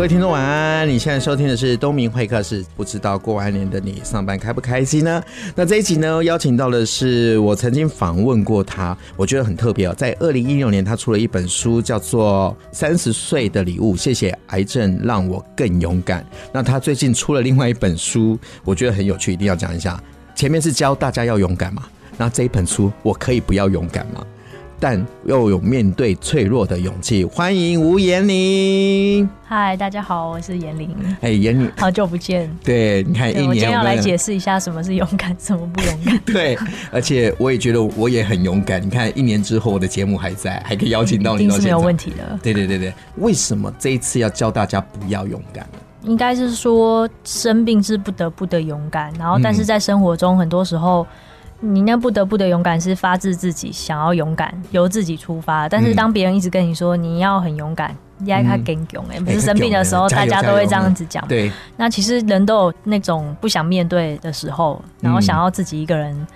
各位听众晚安！你现在收听的是东明会客室，不知道过完年的你上班开不开心呢？那这一集呢，邀请到的是我曾经访问过他，我觉得很特别哦。在二零一六年，他出了一本书，叫做《三十岁的礼物》，谢谢癌症让我更勇敢。那他最近出了另外一本书，我觉得很有趣，一定要讲一下。前面是教大家要勇敢嘛，那这一本书我可以不要勇敢吗？但又有面对脆弱的勇气。欢迎吴延玲。嗨，大家好，我是妍玲。哎，妍玲，好久不见。对，你看一年，我今天要来解释一下什么是勇敢，什么不勇敢。对，而且我也觉得我也很勇敢。你看一年之后，我的节目还在，还可以邀请到你到现场，是没有问题的。对对对对，为什么这一次要教大家不要勇敢呢？应该是说生病是不得不的勇敢，然后但是在生活中很多时候。你那不得不的勇敢是发自自己想要勇敢，由自己出发。但是当别人一直跟你说你要很勇敢，你爱他更勇哎，不是生病的时候大家都会这样子讲。对，那其实人都有那种不想面对的时候，然后想要自己一个人。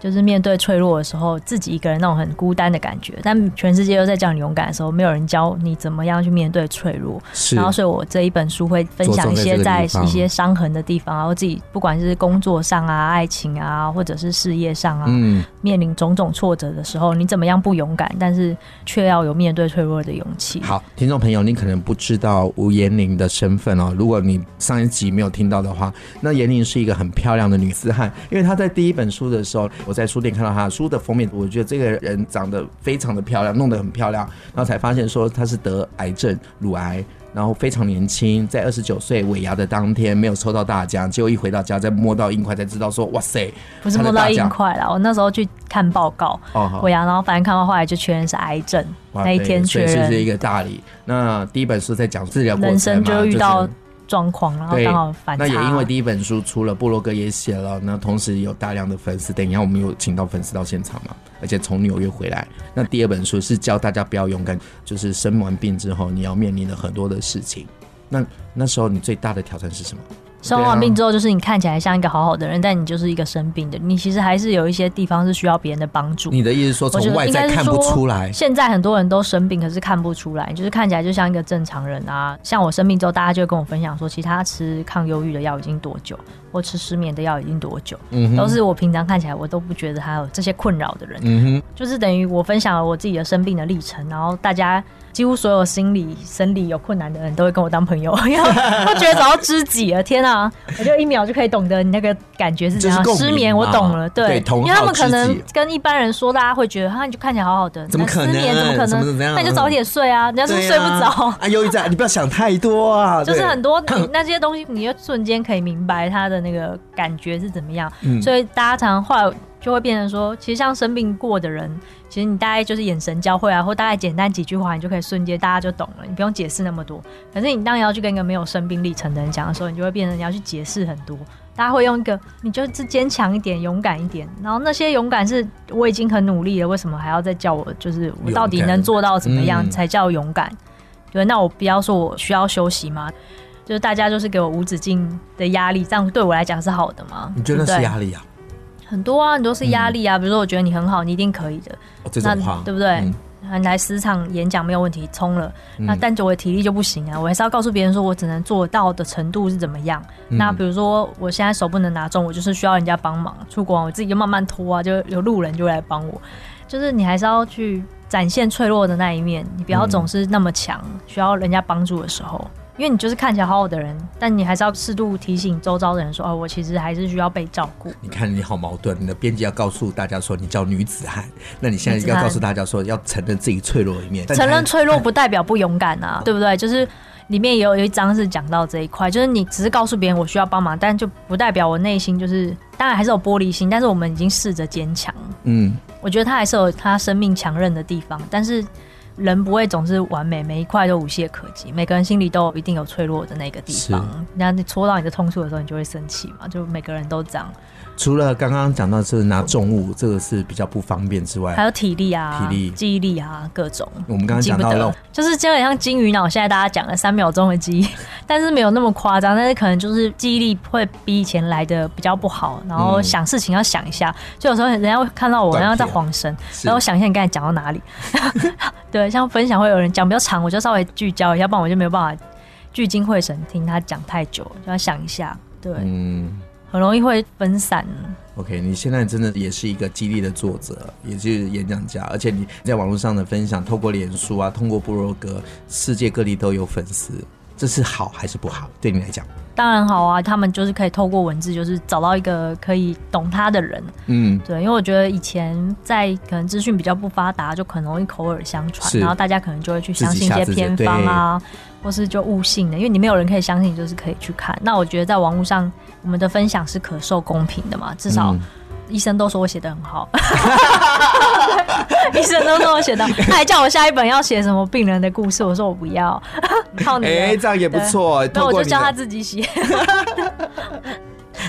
就是面对脆弱的时候，自己一个人那种很孤单的感觉。但全世界都在叫你勇敢的时候，没有人教你怎么样去面对脆弱。是。然后，所以我这一本书会分享一些在一些伤痕的地方，然后自己不管是工作上啊、爱情啊，或者是事业上啊，嗯，面临种种挫折的时候，你怎么样不勇敢，但是却要有面对脆弱的勇气。好，听众朋友，你可能不知道吴延玲的身份哦。如果你上一集没有听到的话，那延玲是一个很漂亮的女子汉，因为她在第一本书的时候。我在书店看到他的书的封面，我觉得这个人长得非常的漂亮，弄得很漂亮，然后才发现说他是得癌症，乳癌，然后非常年轻，在二十九岁尾牙的当天没有抽到大奖，结果一回到家再摸到硬块才知道说哇塞，不是摸到硬块了，我那时候去看报告，哦，尾牙，然后反正看到后来就确认是癌症，那一天确认是一个大礼。那第一本书在讲治疗过程嘛，人生就遇到。状况，然后刚好反差。那也因为第一本书出了，布洛格也写了，那同时有大量的粉丝。等一下我们有请到粉丝到现场嘛，而且从纽约回来。那第二本书是教大家不要勇敢，就是生完病之后你要面临的很多的事情。那那时候你最大的挑战是什么？生完病之后，就是你看起来像一个好好的人，但你就是一个生病的。你其实还是有一些地方是需要别人的帮助。你的意思说，从外在看不出来？现在很多人都生病，可是看不出来，就是看起来就像一个正常人啊。像我生病之后，大家就会跟我分享说，其他吃抗忧郁的药已经多久，或吃失眠的药已经多久，嗯，都是我平常看起来我都不觉得他有这些困扰的人。嗯哼，就是等于我分享了我自己的生病的历程，然后大家。几乎所有心理、生理有困难的人都会跟我当朋友，因为我觉得找到知己了。天啊，我就一秒就可以懂得你那个感觉是怎样。失眠我懂了，对，因为他们可能跟一般人说，大家会觉得，哈，你就看起来好好的，怎么可能？失眠怎么可能？那你就早点睡啊！人家说睡不着啊，忧郁症，你不要想太多啊。就是很多你那些东西，你就瞬间可以明白他的那个感觉是怎么样。所以大家常常后来就会变成说，其实像生病过的人。其实你大概就是眼神交汇啊，或大概简单几句话，你就可以瞬间大家就懂了，你不用解释那么多。可是你当你要去跟一个没有生病历程的人讲的时候，你就会变成你要去解释很多。大家会用一个，你就是坚强一点、勇敢一点。然后那些勇敢是我已经很努力了，为什么还要再叫我？就是我到底能做到怎么样才叫勇敢？对，那我不要说我需要休息吗？就是大家就是给我无止境的压力，这样对我来讲是好的吗？你觉得是压力啊？很多啊，很多是压力啊。比如说，我觉得你很好，你一定可以的。哦、这种话那对不对？嗯、你来十场演讲没有问题，冲了。嗯、那但我的体力就不行啊，我还是要告诉别人说我只能做到的程度是怎么样。嗯、那比如说，我现在手不能拿重，我就是需要人家帮忙。出国我自己就慢慢拖啊，就有路人就会来帮我。就是你还是要去展现脆弱的那一面，你不要总是那么强，嗯、需要人家帮助的时候。因为你就是看起来好好的人，但你还是要适度提醒周遭的人说：“哦，我其实还是需要被照顾。”你看你好矛盾，你的编辑要告诉大家说你叫女子汉，那你现在要告诉大家说要承认自己脆弱的一面。承认脆弱不代表不勇敢啊，对不对？就是里面也有有一章是讲到这一块，就是你只是告诉别人我需要帮忙，但就不代表我内心就是，当然还是有玻璃心，但是我们已经试着坚强。嗯，我觉得他还是有他生命强韧的地方，但是。人不会总是完美，每一块都无懈可击。每个人心里都有一定有脆弱的那个地方。那你戳到你的痛处的时候，你就会生气嘛？就每个人都这样。除了刚刚讲到是拿重物，这个是比较不方便之外，还有体力啊、体力、记忆力啊，各种。我们刚刚讲到了，就是基本上金鱼脑，现在大家讲了三秒钟的记忆，但是没有那么夸张，但是可能就是记忆力会比以前来的比较不好，然后想事情要想一下，嗯、就有时候人家会看到我，然后在晃神，然后想一下你刚才讲到哪里。对，像分享会有人讲比较长，我就稍微聚焦一下，不然我就没有办法聚精会神听他讲太久，就要想一下。对，嗯。很容易会分散。OK，你现在真的也是一个激励的作者，也是演讲家，而且你在网络上的分享，透过脸书啊，通过部落格，世界各地都有粉丝，这是好还是不好？对你来讲？当然好啊，他们就是可以透过文字，就是找到一个可以懂他的人。嗯，对，因为我觉得以前在可能资讯比较不发达，就很容易口耳相传，然后大家可能就会去相信一些偏方啊。或是就误信的，因为你没有人可以相信，就是可以去看。那我觉得在网络上，我们的分享是可受公平的嘛，至少医生都说我写的很好，医生都说我写的，他还叫我下一本要写什么病人的故事，我说我不要，靠你。哎、欸，这样也不错。那我就叫他自己写。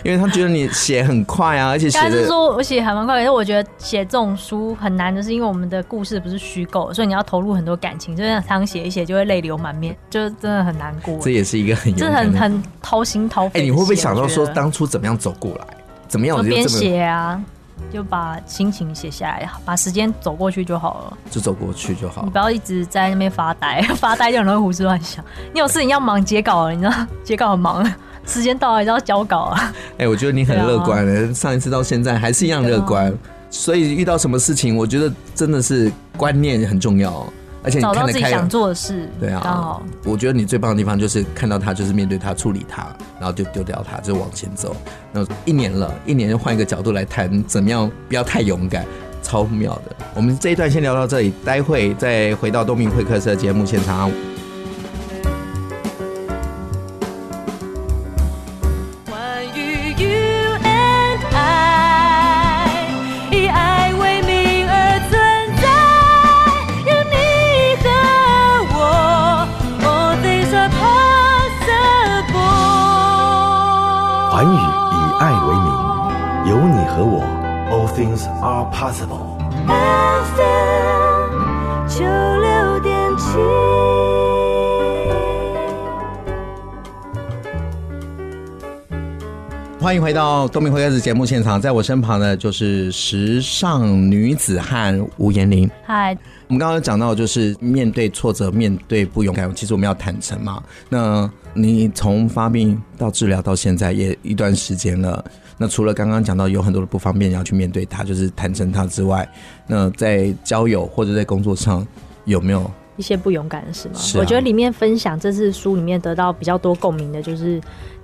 因为他觉得你写很快啊，而且写是说我写还蛮快，可是我觉得写这种书很难的是，因为我们的故事不是虚构，所以你要投入很多感情，就是常写一写就会泪流满面，就真的很难过。这也是一个很这很很掏心掏肺。哎、欸，你会不会想到说当初怎么样走过来，怎么样就边写啊，就把心情写下来，把时间走过去就好了，就走过去就好，你不要一直在那边发呆，发呆就很容易胡思乱想。你有事情要忙截稿了，你知道截稿很忙。时间到了，你就要交稿啊！哎、欸，我觉得你很乐观上一次到现在还是一样乐观。啊、所以遇到什么事情，我觉得真的是观念很重要，而且你看得开，找到自己想做的事。对啊，好我觉得你最棒的地方就是看到他，就是面对他，处理他，然后就丢掉他，就往前走。那一年了，一年就换一个角度来谈，怎么样不要太勇敢，超妙的。我们这一段先聊到这里，待会再回到东明会客室的节目现场。Things are possible. FM 九六点七。欢迎回到东明会客室节目现场，在我身旁的就是时尚女子汉吴妍玲。嗨，我们刚刚讲到，就是面对挫折，面对不勇敢，其实我们要坦诚嘛。那你从发病到治疗到现在也一段时间了。那除了刚刚讲到有很多的不方便要去面对他，就是坦诚他之外，那在交友或者在工作上有没有一些不勇敢的事吗？我觉得里面分享这次书里面得到比较多共鸣的，就是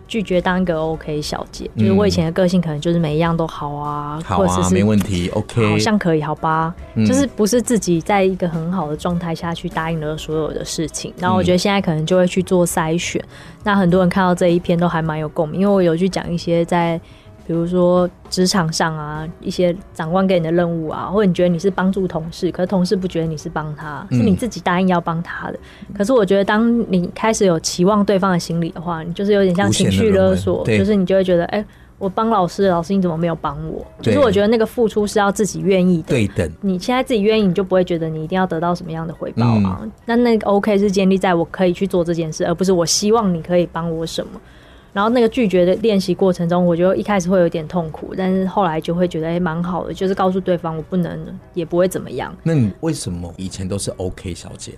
拒绝当一个 OK 小姐。嗯、就是我以前的个性可能就是每一样都好啊，好啊，或者是是没问题，OK，好像可以，好吧？嗯、就是不是自己在一个很好的状态下去答应了所有的事情。然后我觉得现在可能就会去做筛选。嗯、那很多人看到这一篇都还蛮有共鸣，因为我有去讲一些在。比如说职场上啊，一些长官给你的任务啊，或者你觉得你是帮助同事，可是同事不觉得你是帮他，是你自己答应要帮他的。嗯、可是我觉得，当你开始有期望对方的心理的话，你就是有点像情绪勒索，就是你就会觉得，哎、欸，我帮老师，老师你怎么没有帮我？对就是我觉得那个付出是要自己愿意的，对等。你现在自己愿意，你就不会觉得你一定要得到什么样的回报啊。嗯、那那个 OK 是建立在我可以去做这件事，而不是我希望你可以帮我什么。然后那个拒绝的练习过程中，我觉得一开始会有点痛苦，但是后来就会觉得哎，蛮好的，就是告诉对方我不能，也不会怎么样。那你为什么以前都是 OK 小姐？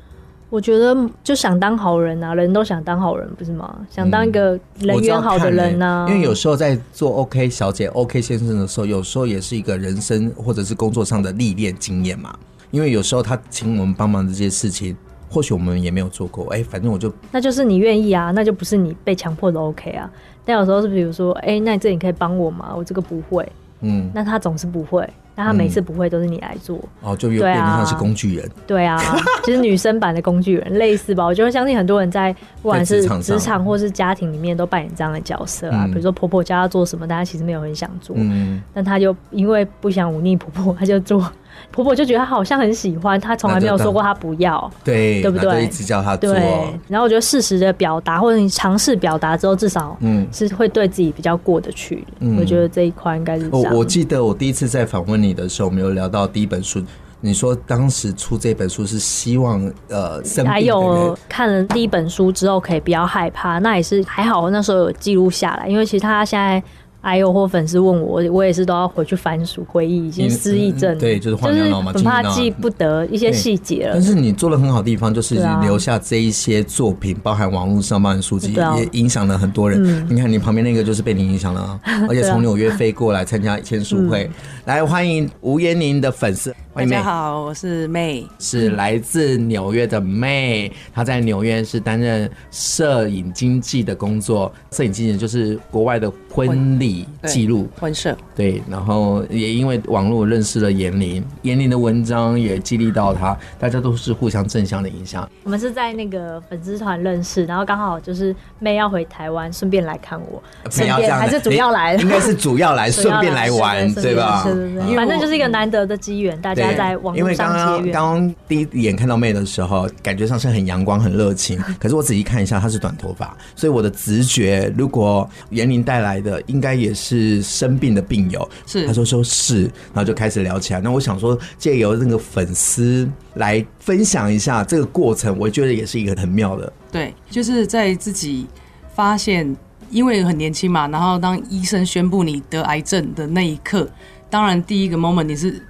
我觉得就想当好人啊，人都想当好人，不是吗？想当一个人缘好的人啊。嗯，因为有时候在做 OK 小姐、OK 先生的时候，有时候也是一个人生或者是工作上的历练经验嘛。因为有时候他请我们帮忙这些事情。或许我们也没有做过，哎、欸，反正我就那就是你愿意啊，那就不是你被强迫的 OK 啊。但有时候是比如说，哎、欸，那你这你可以帮我吗？我这个不会，嗯，那他总是不会，那他每次不会都是你来做，嗯、哦，就有点像是工具人，对啊，其 实女生版的工具人类似吧。我就会相信很多人在不管是职场或是家庭里面都扮演这样的角色啊。嗯、比如说婆婆叫她做什么，大家其实没有很想做，嗯，但她就因为不想忤逆婆婆，她就做。婆婆就觉得她好像很喜欢，她从来没有说过她不要，对，对不对？一直叫她做。对，然后我觉得适时的表达，或者你尝试表达之后，至少嗯是会对自己比较过得去。嗯，我觉得这一块应该是这样。我我记得我第一次在访问你的时候，我们有聊到第一本书。你说当时出这本书是希望呃，还有看了第一本书之后可以不要害怕，那也是还好，那时候有记录下来，因为其实他现在。还有或粉丝问我，我也是都要回去翻书回忆，已经失忆症、嗯嗯，对，就是画尿嘛，很怕记不得一些细节了。但是你做的很好的地方，就是留下这一些作品，啊、包含网络上班的书籍，也影响了很多人。嗯、你看你旁边那个就是被你影响了，而且从纽约飞过来参加签书会，来欢迎吴彦宁的粉丝。大家好，我是 May，是来自纽约的 May。她在纽约是担任摄影经纪的工作，摄影经纪就是国外的婚礼记录婚摄。对，然后也因为网络认识了严玲，严玲的文章也激励到她，大家都是互相正向的影响。我们是在那个粉丝团认识，然后刚好就是 May 要回台湾，顺便来看我，顺便还是主要来，应该是 主要来，顺便来玩，对吧？反正就是一个难得的机缘，大家。在网因为刚刚刚刚第一眼看到妹的时候，感觉上是很阳光、很热情。可是我仔细看一下，她是短头发，所以我的直觉，如果妍玲带来的，应该也是生病的病友。是，他说说是，然后就开始聊起来。那我想说，借由那个粉丝来分享一下这个过程，我觉得也是一个很妙的。对，就是在自己发现，因为很年轻嘛，然后当医生宣布你得癌症的那一刻，当然第一个 moment 你是。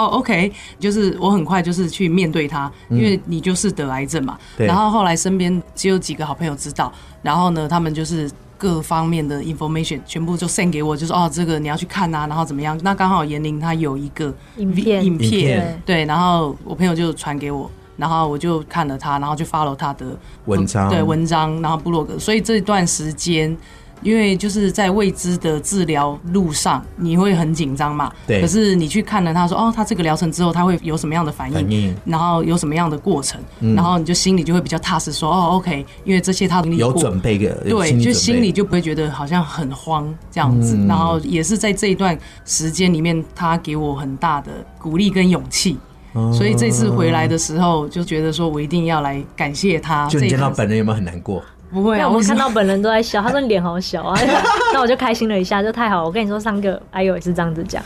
哦、oh，OK，就是我很快就是去面对他，因为你就是得癌症嘛。嗯、然后后来身边只有几个好朋友知道，然后呢，他们就是各方面的 information 全部就 send 给我，就是哦，这个你要去看啊，然后怎么样？那刚好严玲她有一个影片，影片对，然后我朋友就传给我，然后我就看了他，然后就 follow 他的文章，对文章，然后部落格，所以这段时间。因为就是在未知的治疗路上，你会很紧张嘛？对。可是你去看了他说，哦，他这个疗程之后，他会有什么样的反应？反应。然后有什么样的过程？嗯。然后你就心里就会比较踏实，说，哦，OK，因为这些他。有准备的。对，就心里就不会觉得好像很慌这样子。嗯。然后也是在这一段时间里面，他给我很大的鼓励跟勇气。哦。所以这次回来的时候，就觉得说我一定要来感谢他。就你见到本人有没有很难过？不会啊，我看到本人都在笑，他说你脸好小啊，那我就开心了一下，就太好了。我跟你说，上个哎呦也是这样子讲，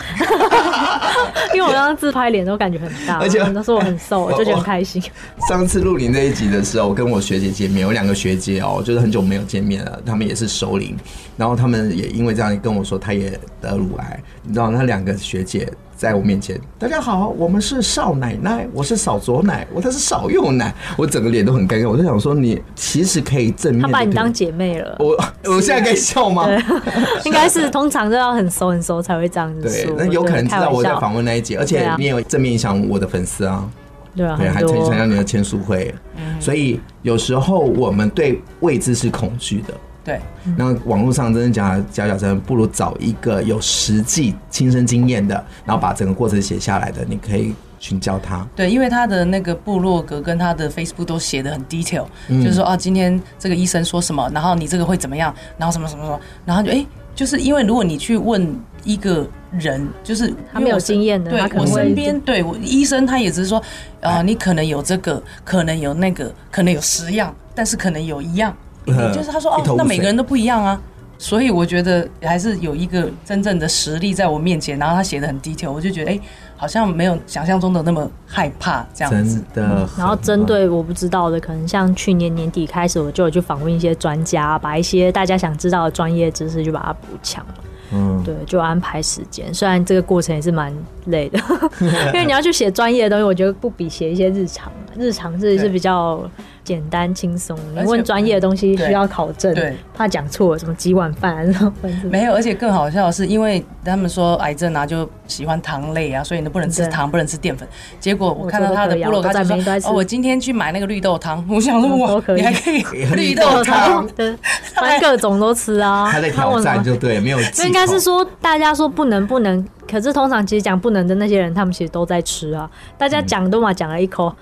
因为我刚刚自拍脸都感觉很大，而且都说我很瘦，我就觉得很开心。上次录你那一集的时候，我跟我学姐见面，有两个学姐哦，就是很久没有见面了，他们也是熟龄，然后他们也因为这样跟我说，他也得乳癌，你知道那两个学姐。在我面前，大家好，我们是少奶奶，我是少左奶，我他是少右奶，我整个脸都很尴尬，我就想说，你其实可以正面，他把你当姐妹了，我 我现在可以笑吗？应该是通常都要很熟很熟才会这样子说。对，那有可能知道我在访问那一节，而且你也有正面影响我的粉丝啊，对啊，对，还曾经参加你的签书会，所以有时候我们对未知是恐惧的。对，那网络上真的假假假真，不如找一个有实际亲身经验的，然后把整个过程写下来的，你可以请教他。对，因为他的那个部落格跟他的 Facebook 都写的很 detail，、嗯、就是说啊，今天这个医生说什么，然后你这个会怎么样，然后什么什么什么，然后就哎、欸，就是因为如果你去问一个人，就是他没有经验的，对他可能我身边对我医生他也只是说，啊、呃，你可能有这个，可能有那个，可能有十样，但是可能有一样。就是他说哦，那每个人都不一样啊，所以我觉得还是有一个真正的实力在我面前，然后他写的很 detail，我就觉得哎、欸，好像没有想象中的那么害怕这样子。真的。然后针对我不知道的，可能像去年年底开始，我就有去访问一些专家，把一些大家想知道的专业知识就把它补强了。嗯，对，就安排时间。虽然这个过程也是蛮累的，因为你要去写专业的东西，我觉得不比写一些日常，日常是是比较。简单轻松，你问专业的东西需要考证，对，怕讲错，什么几碗饭啊，什么没有，而且更好笑的是，因为他们说癌症啊就喜欢糖类啊，所以你不能吃糖，不能吃淀粉。结果我看到他的部落格，他就说：“哦，我今天去买那个绿豆汤。”我想说：“哇，你还可以 绿豆汤，对，反正各种都吃啊。”他在挑战就对，没有。应该是说大家说不能不能，可是通常其实讲不能的那些人，他们其实都在吃啊。大家讲都嘛讲了一口。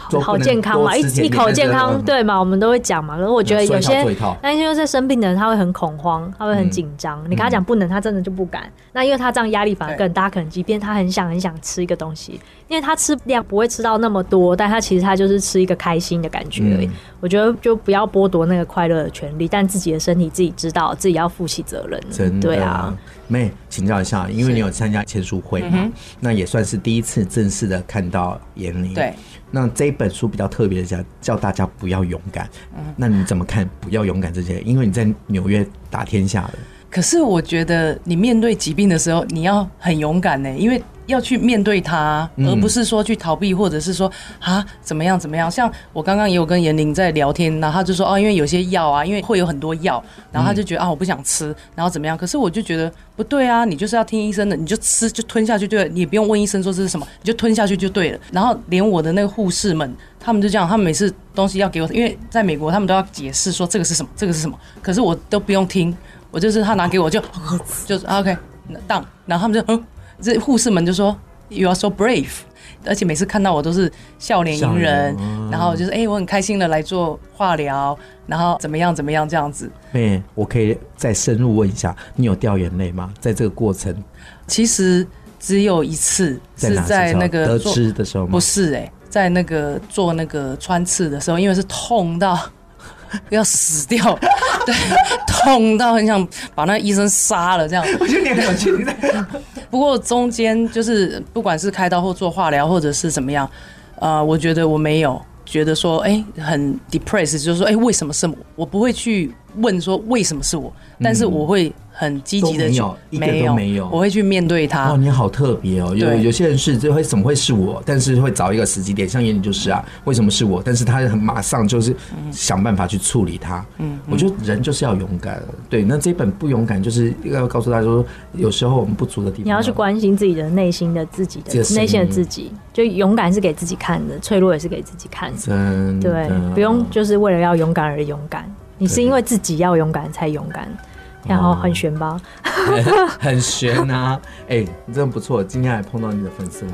好健康嘛，一一口健康对嘛，我们都会讲嘛。可是我觉得有些，那因为在生病的人他会很恐慌，他会很紧张。你跟他讲不能，他真的就不敢。那因为他这样压力反而更大，可能即便他很想很想吃一个东西，因为他吃量不会吃到那么多，但他其实他就是吃一个开心的感觉而已。我觉得就不要剥夺那个快乐的权利，但自己的身体自己知道，自己要负起责任。真的，对啊。妹，请教一下，因为你有参加签书会嘛，那也算是第一次正式的看到严玲。对。那这一本书比较特别的，叫叫大家不要勇敢。嗯，那你怎么看“不要勇敢”这些？因为你在纽约打天下的。可是我觉得你面对疾病的时候，你要很勇敢呢，因为。要去面对它，而不是说去逃避，或者是说啊怎么样怎么样。像我刚刚也有跟严玲在聊天，然后他就说哦，因为有些药啊，因为会有很多药，然后他就觉得啊我不想吃，然后怎么样？可是我就觉得不对啊，你就是要听医生的，你就吃就吞下去对了，你也不用问医生说这是什么，你就吞下去就对了。然后连我的那个护士们，他们就这样，他们每次东西要给我，因为在美国他们都要解释说这个是什么，这个是什么，可是我都不用听，我就是他拿给我就就是 OK 当，然后他们就嗯。这护士们就说：“You are so brave。”而且每次看到我都是笑脸迎人，啊、然后就是哎、欸，我很开心的来做化疗，然后怎么样怎么样这样子。妹，我可以再深入问一下，你有掉眼泪吗？在这个过程，其实只有一次是在那个得知的时候吗？不是哎、欸，在那个做那个穿刺的时候，因为是痛到 要死掉，对，痛到很想把那个医生杀了这样。我觉得你很有趣。不过中间就是不管是开刀或做化疗或者是怎么样，呃，我觉得我没有觉得说哎、欸、很 depressed，就是说哎、欸、为什么是我？我不会去问说为什么是我，但是我会。很积极的，没有，一个都没有。我会去面对他。哦，你好特别哦。有有些人是就会怎么会是我？但是会找一个时机点，像眼里就是啊，为什么是我？但是他很马上就是想办法去处理他。嗯，我觉得人就是要勇敢。对，那这本不勇敢，就是要告诉大家说，有时候我们不足的地方，你要去关心自己的内心的自己的内心的自己，就勇敢是给自己看的，脆弱也是给自己看的。真的，对，不用就是为了要勇敢而勇敢，你是因为自己要勇敢才勇敢。然后很悬吧，很悬啊！哎，你真的不错，今天还碰到你的粉丝来，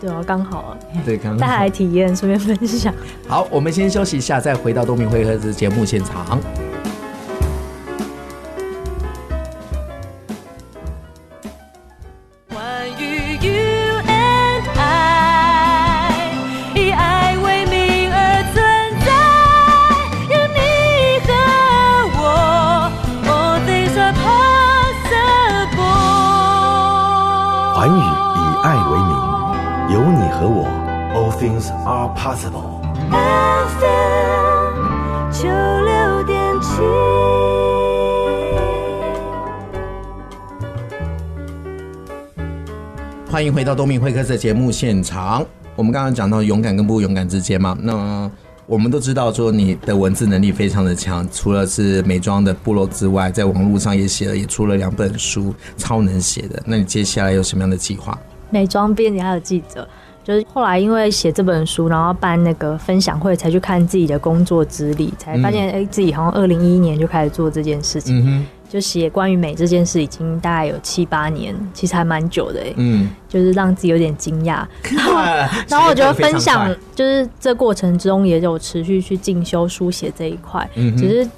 对啊，刚好啊，对，刚好带来体验，顺便分享。好，我们先休息一下，再回到东明会客室节目现场。Things are possible. FM 九六点七。欢迎回到东明会客室的节目现场。我们刚刚讲到勇敢跟不勇敢之间嘛，那我们都知道说你的文字能力非常的强，除了是美妆的部落之外，在网络上也写了，也出了两本书，超能写的。那你接下来有什么样的计划？美妆编辑还有记者。就是后来因为写这本书，然后办那个分享会，才去看自己的工作资历，才发现哎、欸，自己好像二零一一年就开始做这件事情，嗯、就写关于美这件事，已经大概有七八年，其实还蛮久的哎、欸，嗯，就是让自己有点惊讶。然后，然后我觉得分享就是这过程中也有持续去进修书写这一块，嗯，只是。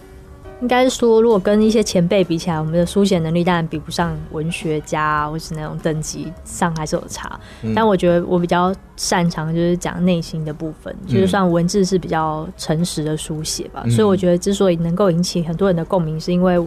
应该是说，如果跟一些前辈比起来，我们的书写能力当然比不上文学家啊，或是那种等级上还是有差。嗯、但我觉得我比较擅长就是讲内心的部分，嗯、就是算文字是比较诚实的书写吧。嗯、所以我觉得之所以能够引起很多人的共鸣，是因为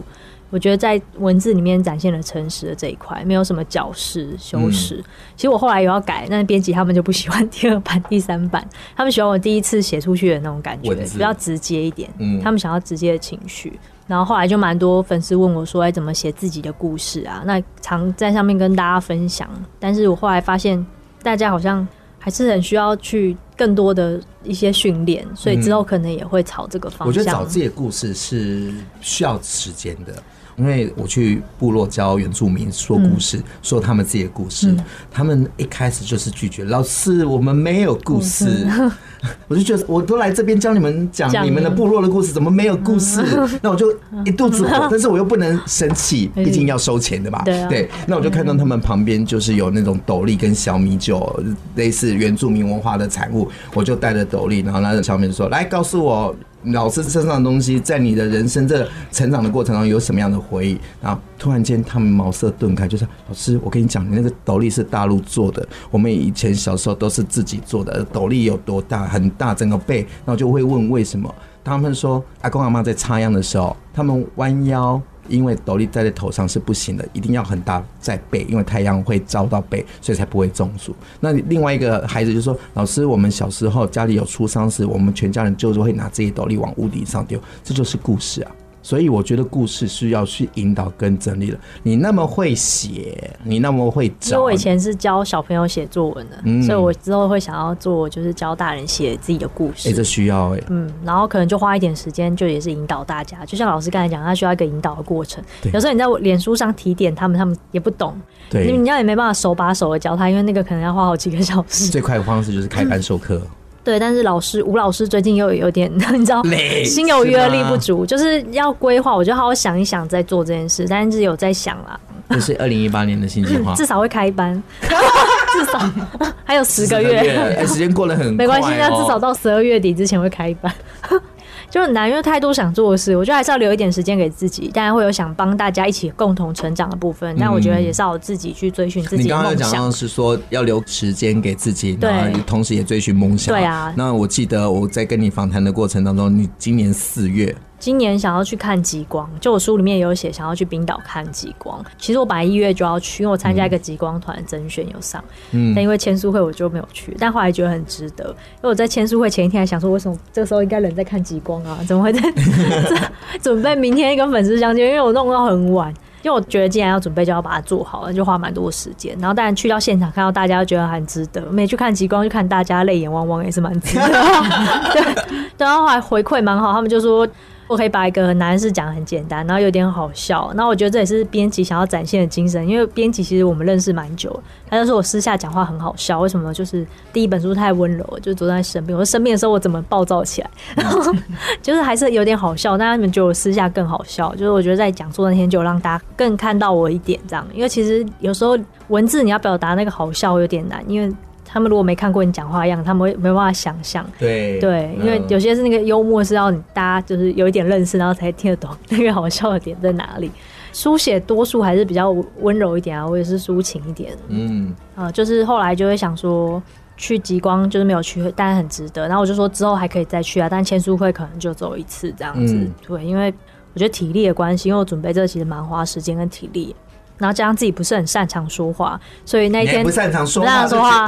我觉得在文字里面展现了诚实的这一块，没有什么矫饰修饰。嗯、其实我后来有要改，但是编辑他们就不喜欢第二版、第三版，他们喜欢我第一次写出去的那种感觉，比较直接一点。嗯，他们想要直接的情绪。然后后来就蛮多粉丝问我说：“哎，怎么写自己的故事啊？”那常在上面跟大家分享，但是我后来发现大家好像还是很需要去更多的一些训练，所以之后可能也会朝这个方向。我觉得找自己的故事是需要时间的。因为我去部落教原住民说故事，嗯、说他们自己的故事，嗯、他们一开始就是拒绝，老师，我们没有故事。嗯 我就觉得，我都来这边教你们讲你们的部落的故事，怎么没有故事？那我就一肚子火，但是我又不能生气，毕竟要收钱的嘛。对，那我就看到他们旁边就是有那种斗笠跟小米酒，类似原住民文化的产物，我就带着斗笠，然后拿着小米说：“来，告诉我。”老师身上的东西，在你的人生这成长的过程中有什么样的回忆？然后突然间，他们茅塞顿开，就是老师，我跟你讲，你那个斗笠是大陆做的，我们以前小时候都是自己做的。斗笠有多大？很大，整个背。然后就会问为什么？他们说，阿公阿妈在插秧的时候，他们弯腰。因为斗笠戴在头上是不行的，一定要很大在背，因为太阳会照到背，所以才不会中暑。那另外一个孩子就说：“老师，我们小时候家里有出丧时，我们全家人就是会拿这些斗笠往屋顶上丢，这就是故事啊。”所以我觉得故事是要去引导跟整理的。你那么会写，你那么会找。因为我以前是教小朋友写作文的，嗯、所以我之后会想要做，就是教大人写自己的故事。哎、欸，这需要哎、欸。嗯，然后可能就花一点时间，就也是引导大家。就像老师刚才讲，他需要一个引导的过程。对有时候你在脸书上提点他们，他们也不懂。对。你你要也没办法手把手的教他，因为那个可能要花好几个小时。最快的方式就是开班授课。对，但是老师吴老师最近又有点，你知道，心有余而力不足，就是要规划，我就好好想一想再做这件事，但是有在想啦。这是二零一八年的新计划，至少会开班，至少还有十个月，个月时间过得很没关系，那至少到十二月底之前会开班。就很难，因为太多想做的事，我觉得还是要留一点时间给自己。当然会有想帮大家一起共同成长的部分，但我觉得也是要我自己去追寻自己的梦想。你刚刚讲到是说要留时间给自己，对，然后同时也追寻梦想。对啊。那我记得我在跟你访谈的过程当中，你今年四月。今年想要去看极光，就我书里面也有写，想要去冰岛看极光。其实我本来一月就要去，因为我参加一个极光团甄选有上，嗯，但因为签书会我就没有去。但后来觉得很值得，因为我在签书会前一天还想说，为什么这个时候应该人在看极光啊？怎么会在 准备明天跟粉丝相见？因为我弄到很晚，因为我觉得既然要准备，就要把它做好了，就花蛮多时间。然后当然去到现场看到大家，觉得很值得。没去看极光，就看大家泪眼汪汪，也是蛮值得。对，然后后来回馈蛮好，他们就说。我可以把一个男士讲得很简单，然后有点好笑。那我觉得这也是编辑想要展现的精神，因为编辑其实我们认识蛮久。他就说我私下讲话很好笑，为什么？就是第一本书太温柔，就昨天在生病。我生病的时候我怎么暴躁起来？然后 就是还是有点好笑。但他们觉得我私下更好笑，就是我觉得在讲座那天就让大家更看到我一点这样。因为其实有时候文字你要表达那个好笑有点难，因为。他们如果没看过你讲话样，他们会没办法想象。对对，因为有些是那个幽默是要你大家就是有一点认识，然后才听得懂那个好笑的点在哪里。书写多数还是比较温柔一点啊，或者是抒情一点。嗯啊、呃，就是后来就会想说去极光，就是没有去，但很值得。然后我就说之后还可以再去啊，但签书会可能就走一次这样子。嗯、对，因为我觉得体力的关系，因为我准备这个其实蛮花时间跟体力。然后加上自己不是很擅长说话，所以那一天不擅长说话，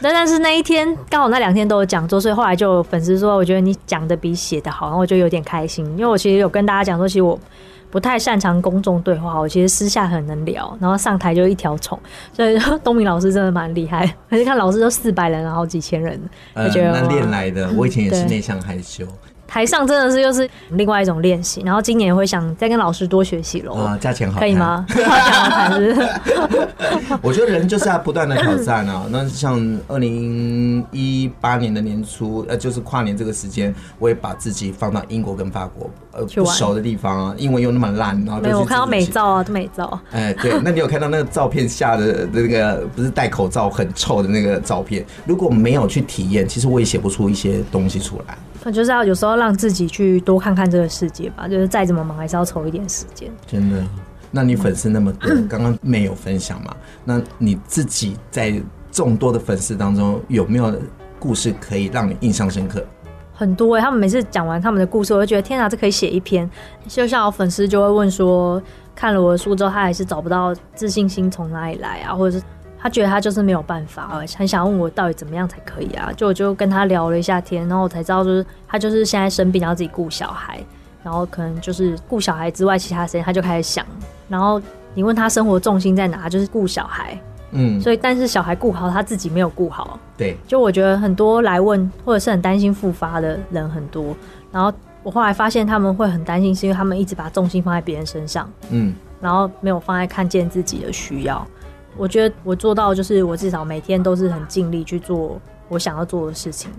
但但是那一天刚好那两天都有讲座，所以后来就有粉丝说，我觉得你讲的比写的好，然后我就有点开心，因为我其实有跟大家讲说，其实我不太擅长公众对话，我其实私下很能聊，然后上台就一条虫，所以东明老师真的蛮厉害，而且看老师都四百人，然几千人，我觉得那练来的，我以前也是内向害羞。台上真的是又是另外一种练习，然后今年会想再跟老师多学习喽。啊，价钱好，可以吗？我觉得人就是要不断的挑战啊。那像二零一八年的年初，呃，就是跨年这个时间，我也把自己放到英国跟法国呃不熟的地方啊，英文又那么烂，然后没有我看到美照啊，都美照。哎，对，那你有看到那个照片下的那个不是戴口罩很臭的那个照片？如果没有去体验，其实我也写不出一些东西出来。那就是要有时候让自己去多看看这个世界吧，就是再怎么忙还是要抽一点时间。真的？那你粉丝那么多，刚刚没有分享嘛？那你自己在众多的粉丝当中，有没有故事可以让你印象深刻？很多哎、欸，他们每次讲完他们的故事，我就觉得天哪，这可以写一篇。就像我粉丝就会问说，看了我的书之后，他还是找不到自信心从哪里来啊，或者是。他觉得他就是没有办法，很想问我到底怎么样才可以啊？就我就跟他聊了一下天，然后我才知道，就是他就是现在生病，然后自己顾小孩，然后可能就是顾小孩之外，其他时间他就开始想。然后你问他生活重心在哪，就是顾小孩。嗯，所以但是小孩顾好，他自己没有顾好。对，就我觉得很多来问或者是很担心复发的人很多，然后。我我后来发现他们会很担心，是因为他们一直把重心放在别人身上，嗯，然后没有放在看见自己的需要。我觉得我做到就是我至少每天都是很尽力去做我想要做的事情。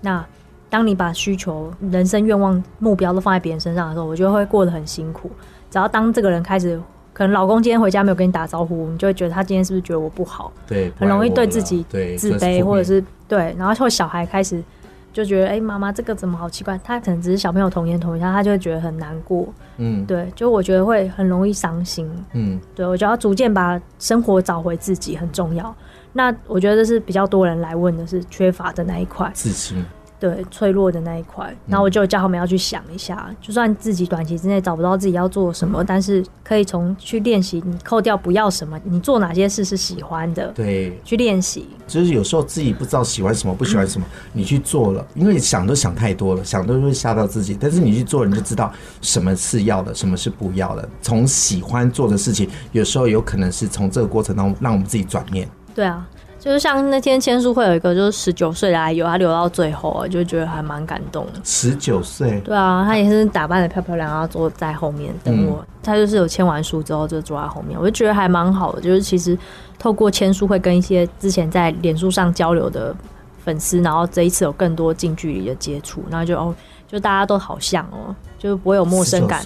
那当你把需求、人生愿望、目标都放在别人身上的时候，我觉得会过得很辛苦。只要当这个人开始，可能老公今天回家没有跟你打招呼，你就会觉得他今天是不是觉得我不好？对，很容易对自己自卑，或者是对，然后或小孩开始。就觉得哎，妈妈这个怎么好奇怪？他可能只是小朋友童言童语，他他就会觉得很难过。嗯，对，就我觉得会很容易伤心。嗯，对，我觉得要逐渐把生活找回自己很重要。那我觉得这是比较多人来问的是缺乏的那一块自信。对，脆弱的那一块，然后我就叫他们要去想一下，嗯、就算自己短期之内找不到自己要做什么，但是可以从去练习，你扣掉不要什么，你做哪些事是喜欢的，对，去练习。就是有时候自己不知道喜欢什么，不喜欢什么，嗯、你去做了，因为想都想太多了，想都会吓到自己。但是你去做，你就知道什么是要的，什么是不要的。从喜欢做的事情，有时候有可能是从这个过程当中让我们自己转念。对啊。就是像那天签书会有一个，就是十九岁的阿友，他留到最后，就觉得还蛮感动的。十九岁，对啊，他也是打扮的漂漂亮亮，坐在后面等我。嗯、他就是有签完书之后就坐在后面，我就觉得还蛮好的。就是其实透过签书会跟一些之前在脸书上交流的粉丝，然后这一次有更多近距离的接触，然后就哦，就大家都好像哦，就是不会有陌生感。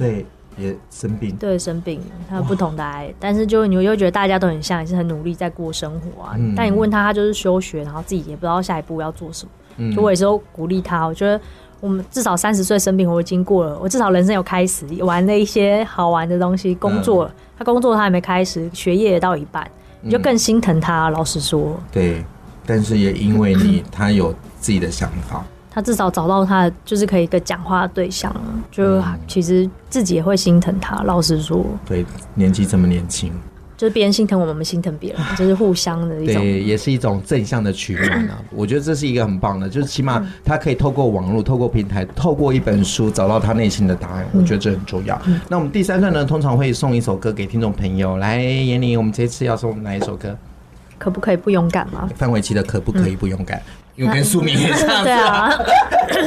也生病，对，生病，他有不同的癌，但是就你又觉得大家都很像，也是很努力在过生活啊。嗯、但你问他，他就是休学，然后自己也不知道下一步要做什么。嗯、就我有时候鼓励他，我觉得我们至少三十岁生病，我已经过了，我至少人生有开始玩了一些好玩的东西，工作了。嗯、他工作他还没开始，学业也到一半，你就更心疼他。老实说，对，但是也因为你，他有自己的想法。他至少找到他就是可以一个讲话的对象，就其实自己也会心疼他。老实说，对，年纪这么年轻，就是别人心疼我们，我们心疼别人，就是互相的一种，对，也是一种正向的取暖啊。我觉得这是一个很棒的，就是起码他可以透过网络、透过平台、透过一本书找到他内心的答案。我觉得这很重要。那我们第三段呢，通常会送一首歌给听众朋友。来，闫妮，我们这次要送哪一首歌？可不可以不勇敢吗？范玮琪的可不可以不勇敢？因为跟书名很像，对啊，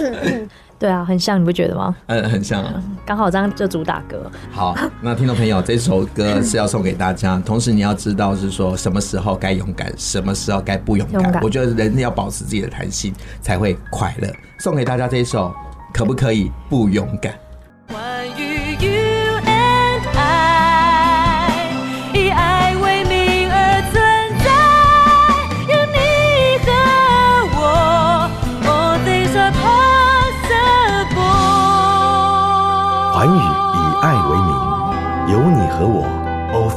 对啊，很像，你不觉得吗？嗯，很像，刚好这样就主打歌。好，那听众朋友，这首歌是要送给大家，同时你要知道是说什么时候该勇敢，什么时候该不勇敢。勇敢。我觉得人要保持自己的弹性，才会快乐。送给大家这一首，可不可以不勇敢？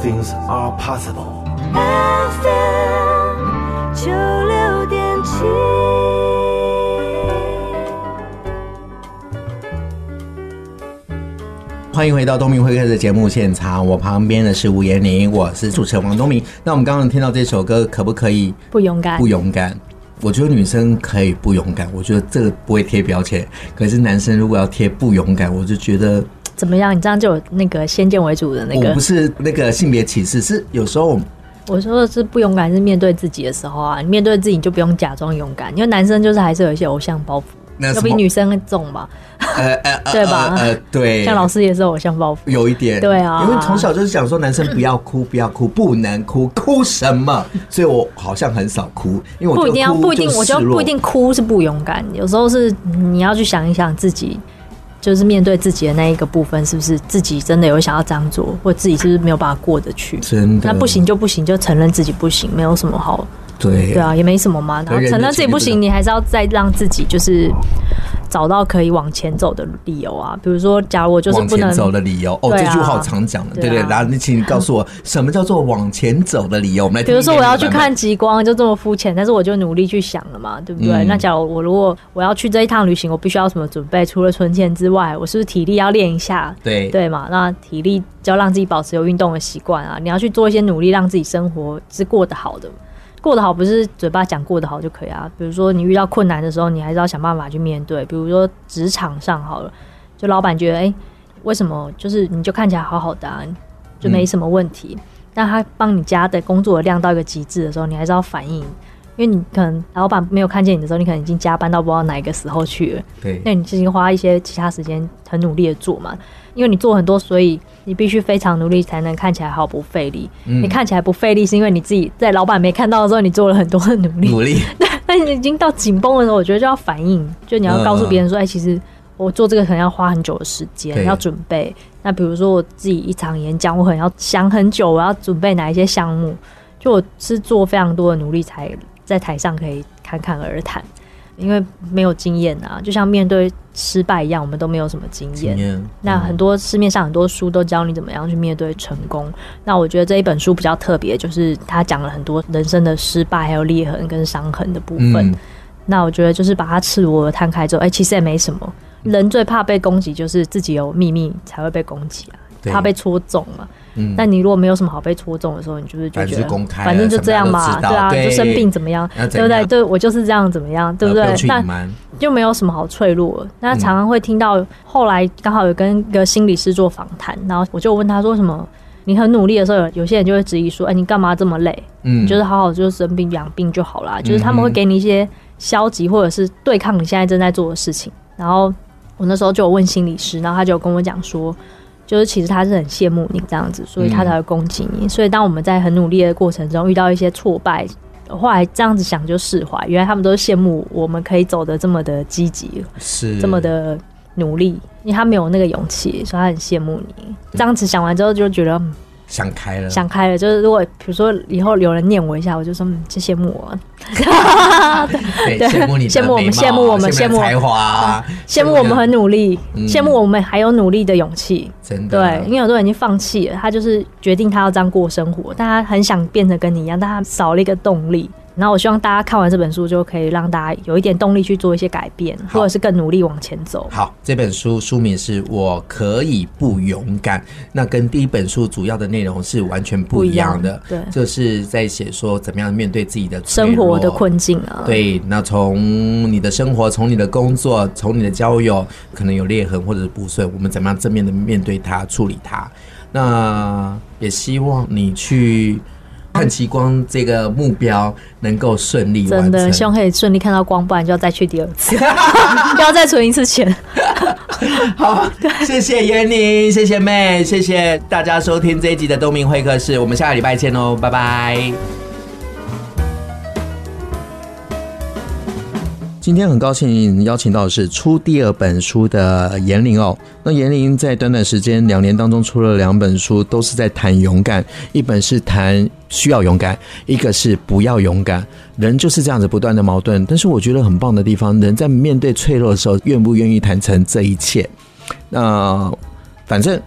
Things are possible。FM 九六点七，欢迎回到东明会客的节目现场，我旁边的是吴妍妮，我是主持人王东明。那我们刚刚听到这首歌，可不可以不勇敢？不勇敢。我觉得女生可以不勇敢，我觉得这个不会贴标签。可是男生如果要贴不勇敢，我就觉得怎么样？你这样就有那个先见为主的那个。我不是那个性别歧视，是有时候我说的是不勇敢，是面对自己的时候啊。你面对自己，你就不用假装勇敢，因为男生就是还是有一些偶像包袱。要比女生重吧？呃 呃，对吧？呃，对，像老师也是偶像包袱，有一点，对啊，因为从小就是讲说男生不要哭，不要哭，不能哭，哭什么？所以我好像很少哭，因为我不一定要，不一定，我觉得不一定哭是不勇敢，有时候是你要去想一想自己，就是面对自己的那一个部分，是不是自己真的有想要这样做，或自己是不是没有办法过得去？真的，那不行就不行，就承认自己不行，没有什么好。对对啊，也没什么嘛。然后承认自己不行，你还是要再让自己就是找到可以往前走的理由啊。比如说，假如我就是不能往前走的理由，哦，这句话我常讲的，对对。然后你请你告诉我，什么叫做往前走的理由？我们来听。比如说，我要去看极光，就这么肤浅，但是我就努力去想了嘛，对不对？那假如我如果我要去这一趟旅行，我必须要什么准备？除了存钱之外，我是不是体力要练一下？对对嘛。那体力就要让自己保持有运动的习惯啊。你要去做一些努力，让自己生活是过得好的。过得好不是嘴巴讲过得好就可以啊。比如说你遇到困难的时候，你还是要想办法去面对。比如说职场上好了，就老板觉得，哎、为什么就是你就看起来好好的，啊，就没什么问题。但他帮你加的工作量到一个极致的时候，你还是要反应，因为你可能老板没有看见你的时候，你可能已经加班到不知道哪一个时候去了。对，那你其实花一些其他时间很努力的做嘛，因为你做很多，所以你必须非常努力才能看起来毫不费力。嗯你看起来不费力，是因为你自己在老板没看到的时候，你做了很多的努力。努力，对，那你已经到紧绷的时候，我觉得就要反应，就你要告诉别人说，哎、嗯其实我做这个可能要花很久的时间，要准备。那比如说我自己一场演讲，我可能要想很久，我要准备哪一些项目，就我是做非常多的努力，才在台上可以侃侃而谈。因为没有经验啊，就像面对失败一样，我们都没有什么经验。经那很多市面上很多书都教你怎么样去面对成功。那我觉得这一本书比较特别，就是他讲了很多人生的失败、还有裂痕跟伤痕的部分。嗯那我觉得就是把它赤裸的摊开之后，哎、其实也没什么。人最怕被攻击，就是自己有秘密才会被攻击啊，对怕被戳中了。嗯但你如果没有什么好被戳中的时候，你就是就觉得公开反正就这样嘛，对啊，就生病怎么样，对不对？对我就是这样怎么样，对不对那就没有什么好脆弱。那常常会听到，后来刚好有跟一个心理师做访谈，然后我就问他说什么。你很努力的时候，有有些人就会质疑说：“哎、你干嘛这么累？嗯你就是好好就是生病养病就好啦。就是他们会给你一些消极或者是对抗你现在正在做的事情。然后我那时候就有问心理师，然后他就跟我讲说，就是其实他是很羡慕你这样子，所以他才会攻击你。所以当我们在很努力的过程中遇到一些挫败，后来这样子想就释怀，原来他们都是羡慕我们可以走的这么的积极，是这么的努力，因为他没有那个勇气，所以他很羡慕你。这样子想完之后，就觉得、嗯想开了，想开了。就是如果比如说以后有人念我一下，我就说嗯，就羡慕我，对，对羡慕你的羡慕我们羡慕我们羡慕我才华，羡慕我们很努力，嗯羡慕我们还有努力的勇气。真的对，因为很多人已经放弃了，他就是决定他要这样过生活，但他很想变得跟你一样，但他少了一个动力。然后我希望大家看完这本书，就可以让大家有一点动力去做一些改变，或者是更努力往前走。好，这本书书名是我可以不勇敢，那跟第一本书主要的内容是完全不一样的。对就是在写说怎么样面对自己的生活的困境啊，对，那从你的生活，从你的工作，从你的交友，可能有裂痕或者是不顺，我们怎么样正面的面对它，处理它？那也希望你去看极光这个目标能够顺利完真的。希望可以顺利看到光，不然就要再去第二次，又要再存一次钱。好，谢谢闫妮，谢谢妹，谢谢大家收听这一集的东明会客室，我们下个礼拜见哦，拜拜。今天很高兴邀请到的是出第二本书的妍玲哦。那妍玲在短短时间两年当中出了两本书，都是在谈勇敢，一本是谈需要勇敢，一个是不要勇敢。人就是这样子不断的矛盾，但是我觉得很棒的地方，人在面对脆弱的时候，愿不愿意坦诚这一切？那反正。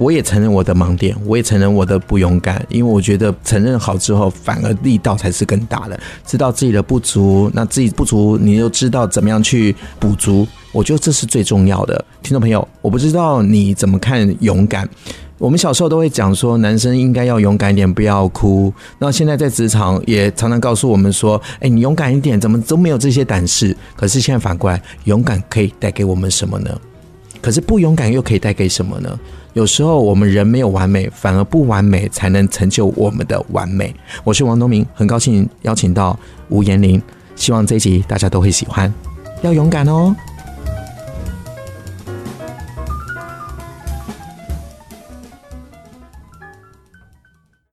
我也承认我的盲点，我也承认我的不勇敢，因为我觉得承认好之后，反而力道才是更大的。知道自己的不足，那自己不足，你又知道怎么样去补足，我觉得这是最重要的。听众朋友，我不知道你怎么看勇敢。我们小时候都会讲说，男生应该要勇敢一点，不要哭。那现在在职场也常常告诉我们说，哎，你勇敢一点，怎么都没有这些胆识？可是现在反过来，勇敢可以带给我们什么呢？可是不勇敢又可以带给什么呢？有时候我们人没有完美，反而不完美才能成就我们的完美。我是王东明，很高兴邀请到吴彦玲，希望这一集大家都会喜欢，要勇敢哦。